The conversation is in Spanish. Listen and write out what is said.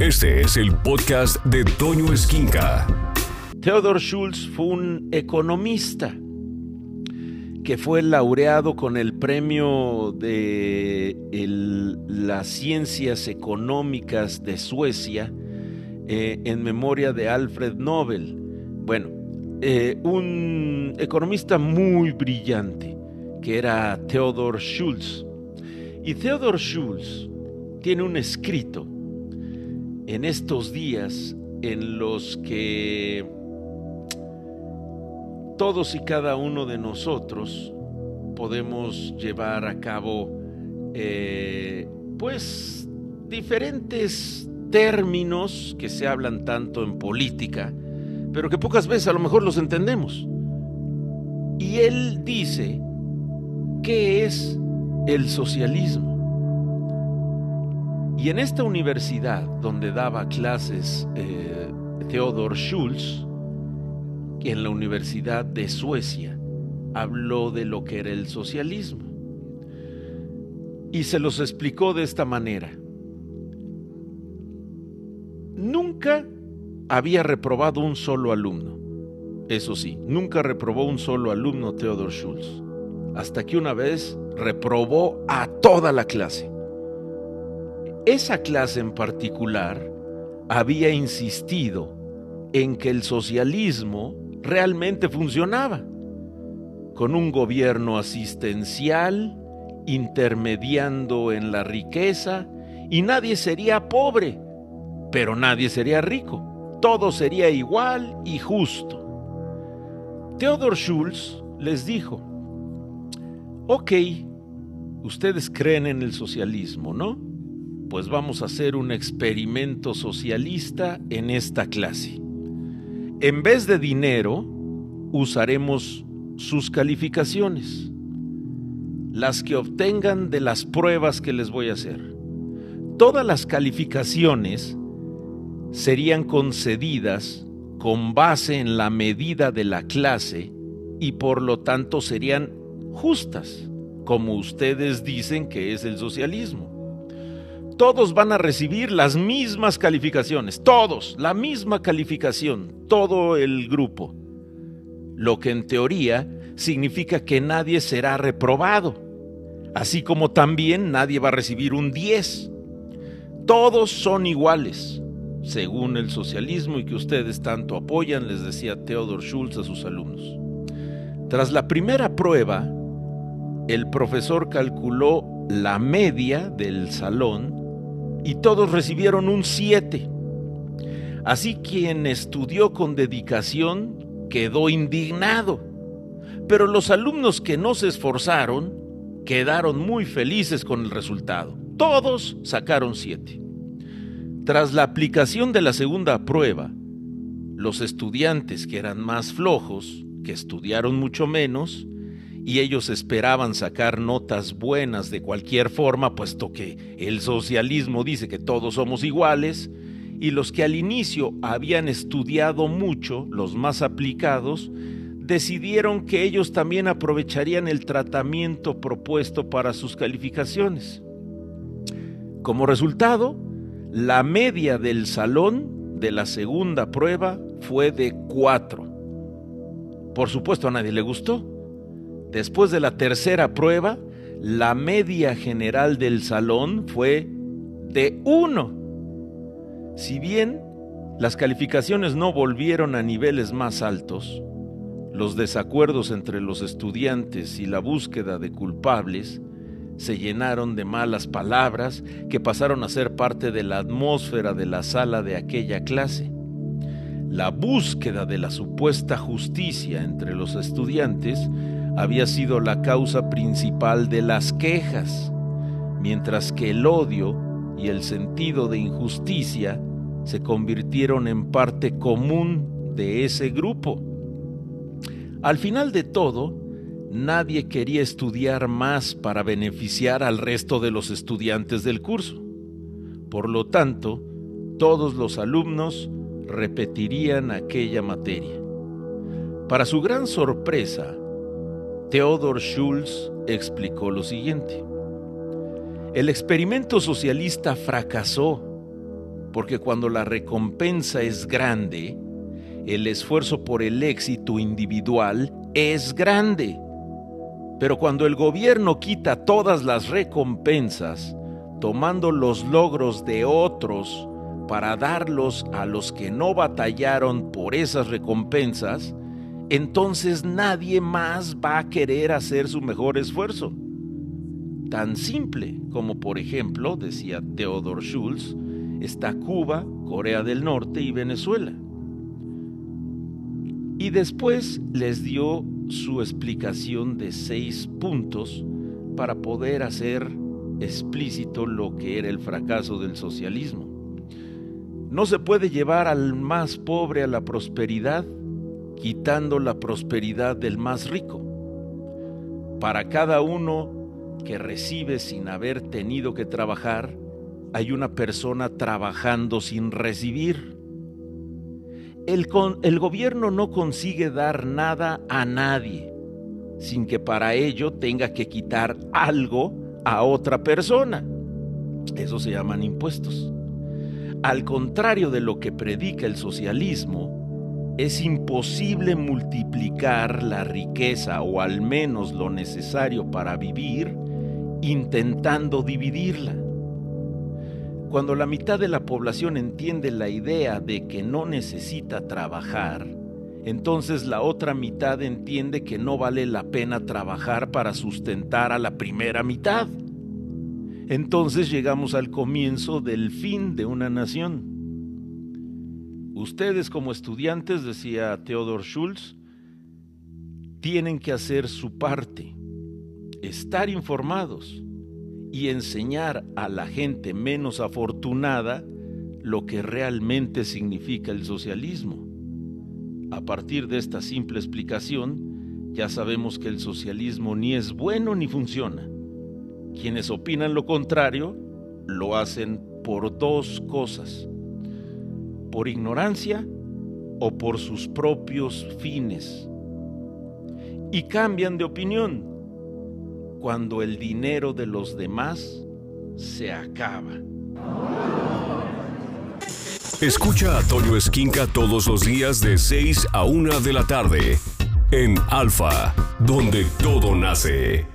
Este es el podcast de Toño Esquinca. Theodor Schulz fue un economista que fue laureado con el premio de las ciencias económicas de Suecia eh, en memoria de Alfred Nobel. Bueno, eh, un economista muy brillante que era Theodor Schulz. Y Theodor Schulz tiene un escrito en estos días en los que todos y cada uno de nosotros podemos llevar a cabo eh, pues diferentes términos que se hablan tanto en política, pero que pocas veces a lo mejor los entendemos. Y él dice, ¿qué es el socialismo? Y en esta universidad donde daba clases eh, Theodor Schulz, en la Universidad de Suecia, habló de lo que era el socialismo. Y se los explicó de esta manera. Nunca había reprobado un solo alumno. Eso sí, nunca reprobó un solo alumno Theodor Schulz. Hasta que una vez reprobó a toda la clase. Esa clase en particular había insistido en que el socialismo realmente funcionaba, con un gobierno asistencial, intermediando en la riqueza, y nadie sería pobre, pero nadie sería rico, todo sería igual y justo. Theodor Schulz les dijo, ok, ustedes creen en el socialismo, ¿no? Pues vamos a hacer un experimento socialista en esta clase. En vez de dinero, usaremos sus calificaciones, las que obtengan de las pruebas que les voy a hacer. Todas las calificaciones serían concedidas con base en la medida de la clase y por lo tanto serían justas, como ustedes dicen que es el socialismo todos van a recibir las mismas calificaciones, todos, la misma calificación, todo el grupo. Lo que en teoría significa que nadie será reprobado, así como también nadie va a recibir un 10. Todos son iguales, según el socialismo y que ustedes tanto apoyan, les decía Theodor Schulz a sus alumnos. Tras la primera prueba, el profesor calculó la media del salón y todos recibieron un 7. Así quien estudió con dedicación quedó indignado, pero los alumnos que no se esforzaron quedaron muy felices con el resultado. Todos sacaron 7. Tras la aplicación de la segunda prueba, los estudiantes que eran más flojos, que estudiaron mucho menos, y ellos esperaban sacar notas buenas de cualquier forma, puesto que el socialismo dice que todos somos iguales, y los que al inicio habían estudiado mucho, los más aplicados, decidieron que ellos también aprovecharían el tratamiento propuesto para sus calificaciones. Como resultado, la media del salón de la segunda prueba fue de 4. Por supuesto a nadie le gustó Después de la tercera prueba, la media general del salón fue de 1. Si bien las calificaciones no volvieron a niveles más altos, los desacuerdos entre los estudiantes y la búsqueda de culpables se llenaron de malas palabras que pasaron a ser parte de la atmósfera de la sala de aquella clase. La búsqueda de la supuesta justicia entre los estudiantes había sido la causa principal de las quejas, mientras que el odio y el sentido de injusticia se convirtieron en parte común de ese grupo. Al final de todo, nadie quería estudiar más para beneficiar al resto de los estudiantes del curso. Por lo tanto, todos los alumnos repetirían aquella materia. Para su gran sorpresa, Theodor Schulz explicó lo siguiente. El experimento socialista fracasó porque cuando la recompensa es grande, el esfuerzo por el éxito individual es grande. Pero cuando el gobierno quita todas las recompensas, tomando los logros de otros para darlos a los que no batallaron por esas recompensas, entonces nadie más va a querer hacer su mejor esfuerzo. Tan simple como, por ejemplo, decía Theodore Schultz, está Cuba, Corea del Norte y Venezuela. Y después les dio su explicación de seis puntos para poder hacer explícito lo que era el fracaso del socialismo. No se puede llevar al más pobre a la prosperidad quitando la prosperidad del más rico. Para cada uno que recibe sin haber tenido que trabajar, hay una persona trabajando sin recibir. El, el, gobierno no consigue dar nada a nadie sin que para ello tenga que quitar algo a otra persona. Eso se llaman impuestos. Al contrario de lo que predica el socialismo, es imposible multiplicar la riqueza o al menos lo necesario para vivir intentando dividirla. Cuando la mitad de la población entiende la idea de que no necesita trabajar, entonces la otra mitad entiende que no vale la pena trabajar para sustentar a la primera mitad. Entonces llegamos al comienzo del fin de una nación. Ustedes como estudiantes, decía Theodor Schultz, tienen que hacer su parte, estar informados y enseñar a la gente menos afortunada lo que realmente significa el socialismo. A partir de esta simple explicación, ya sabemos que el socialismo ni es bueno ni funciona. Quienes opinan lo contrario lo hacen por dos cosas por ignorancia o por sus propios fines. Y cambian de opinión cuando el dinero de los demás se acaba. Escucha a Toño Esquinca todos los días de 6 a 1 de la tarde en Alfa, donde todo nace.